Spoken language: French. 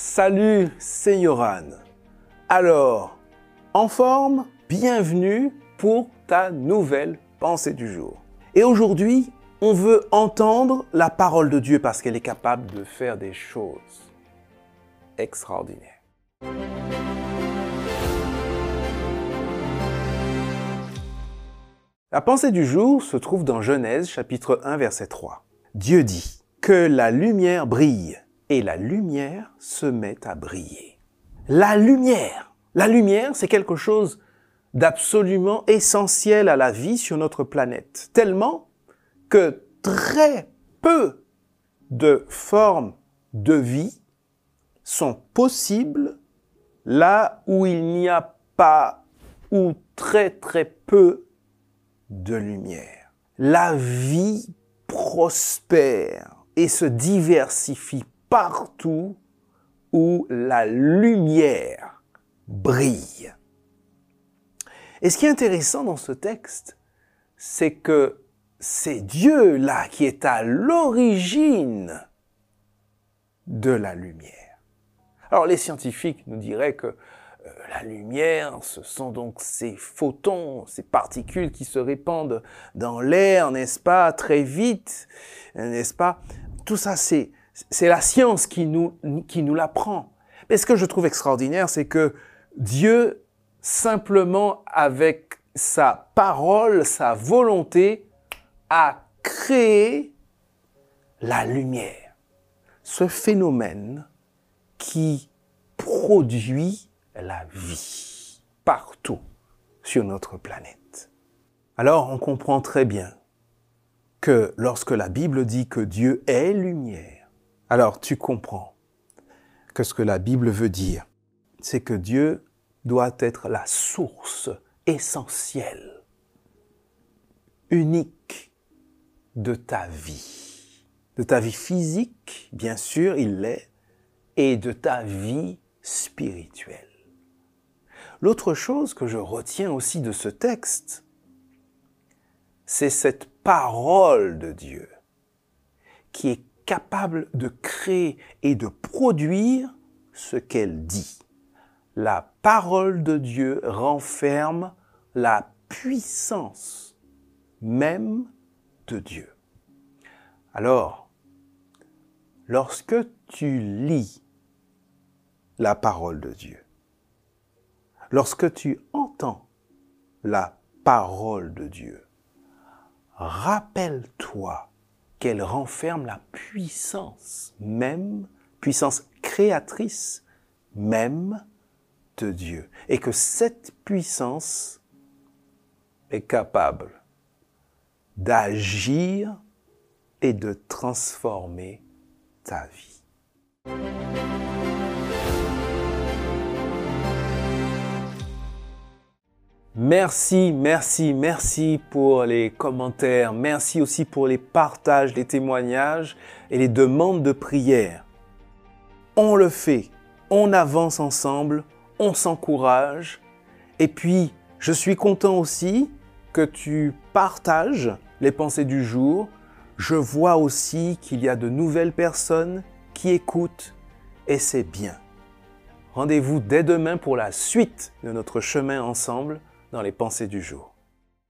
Salut, c'est Yoran. Alors, en forme Bienvenue pour ta nouvelle pensée du jour. Et aujourd'hui, on veut entendre la parole de Dieu parce qu'elle est capable de faire des choses extraordinaires. La pensée du jour se trouve dans Genèse chapitre 1 verset 3. Dieu dit que la lumière brille et la lumière se met à briller. La lumière. La lumière, c'est quelque chose d'absolument essentiel à la vie sur notre planète, tellement que très peu de formes de vie sont possibles là où il n'y a pas ou très très peu de lumière. La vie prospère et se diversifie partout où la lumière brille. Et ce qui est intéressant dans ce texte, c'est que c'est Dieu là qui est à l'origine de la lumière. Alors les scientifiques nous diraient que euh, la lumière, ce sont donc ces photons, ces particules qui se répandent dans l'air, n'est-ce pas, très vite, n'est-ce pas? Tout ça, c'est c'est la science qui nous, qui nous l'apprend. Mais ce que je trouve extraordinaire, c'est que Dieu, simplement avec sa parole, sa volonté, a créé la lumière. Ce phénomène qui produit la vie partout sur notre planète. Alors on comprend très bien que lorsque la Bible dit que Dieu est lumière, alors tu comprends que ce que la Bible veut dire, c'est que Dieu doit être la source essentielle, unique de ta vie. De ta vie physique, bien sûr, il l'est, et de ta vie spirituelle. L'autre chose que je retiens aussi de ce texte, c'est cette parole de Dieu qui est capable de créer et de produire ce qu'elle dit. La parole de Dieu renferme la puissance même de Dieu. Alors, lorsque tu lis la parole de Dieu, lorsque tu entends la parole de Dieu, rappelle-toi qu'elle renferme la puissance même, puissance créatrice même de Dieu. Et que cette puissance est capable d'agir et de transformer ta vie. Merci, merci, merci pour les commentaires. Merci aussi pour les partages, les témoignages et les demandes de prière. On le fait, on avance ensemble, on s'encourage. Et puis, je suis content aussi que tu partages les pensées du jour. Je vois aussi qu'il y a de nouvelles personnes qui écoutent et c'est bien. Rendez-vous dès demain pour la suite de notre chemin ensemble dans les pensées du jour.